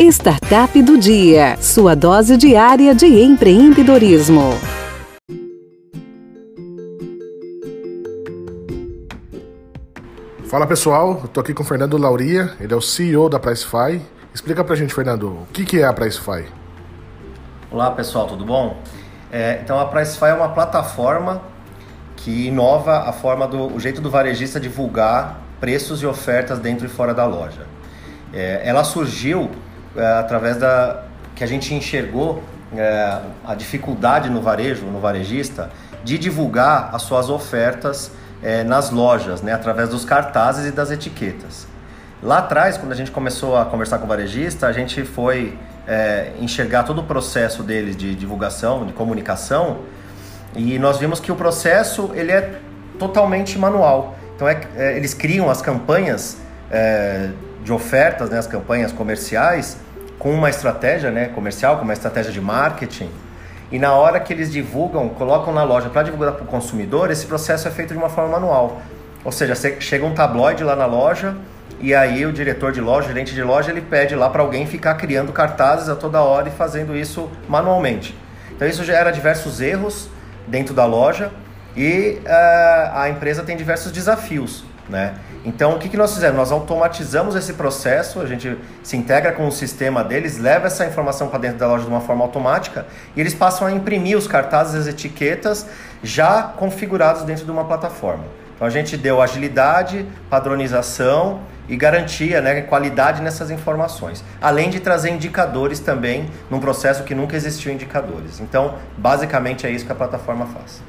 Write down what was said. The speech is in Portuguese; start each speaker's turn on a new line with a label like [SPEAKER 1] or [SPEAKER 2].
[SPEAKER 1] Startup do Dia, sua dose diária de empreendedorismo.
[SPEAKER 2] Fala pessoal, eu tô aqui com o Fernando Lauria, ele é o CEO da Pricefy. Explica pra gente, Fernando, o que, que é a Pricefy?
[SPEAKER 3] Olá pessoal, tudo bom? É, então a Pricefy é uma plataforma que inova a forma do o jeito do varejista divulgar preços e ofertas dentro e fora da loja. É, ela surgiu através da que a gente enxergou é, a dificuldade no varejo, no varejista, de divulgar as suas ofertas é, nas lojas, né, através dos cartazes e das etiquetas. Lá atrás, quando a gente começou a conversar com o varejista, a gente foi é, enxergar todo o processo deles de divulgação, de comunicação, e nós vimos que o processo ele é totalmente manual. Então é, é eles criam as campanhas é, de ofertas, né, as campanhas comerciais, com uma estratégia né, comercial, com uma estratégia de marketing. E na hora que eles divulgam, colocam na loja para divulgar para o consumidor, esse processo é feito de uma forma manual. Ou seja, chega um tabloide lá na loja e aí o diretor de loja, o gerente de loja, ele pede lá para alguém ficar criando cartazes a toda hora e fazendo isso manualmente. Então isso gera diversos erros dentro da loja e uh, a empresa tem diversos desafios. Né? Então, o que, que nós fizemos? Nós automatizamos esse processo, a gente se integra com o sistema deles, leva essa informação para dentro da loja de uma forma automática e eles passam a imprimir os cartazes as etiquetas já configurados dentro de uma plataforma. Então, a gente deu agilidade, padronização e garantia, né, qualidade nessas informações, além de trazer indicadores também num processo que nunca existiu indicadores. Então, basicamente é isso que a plataforma faz.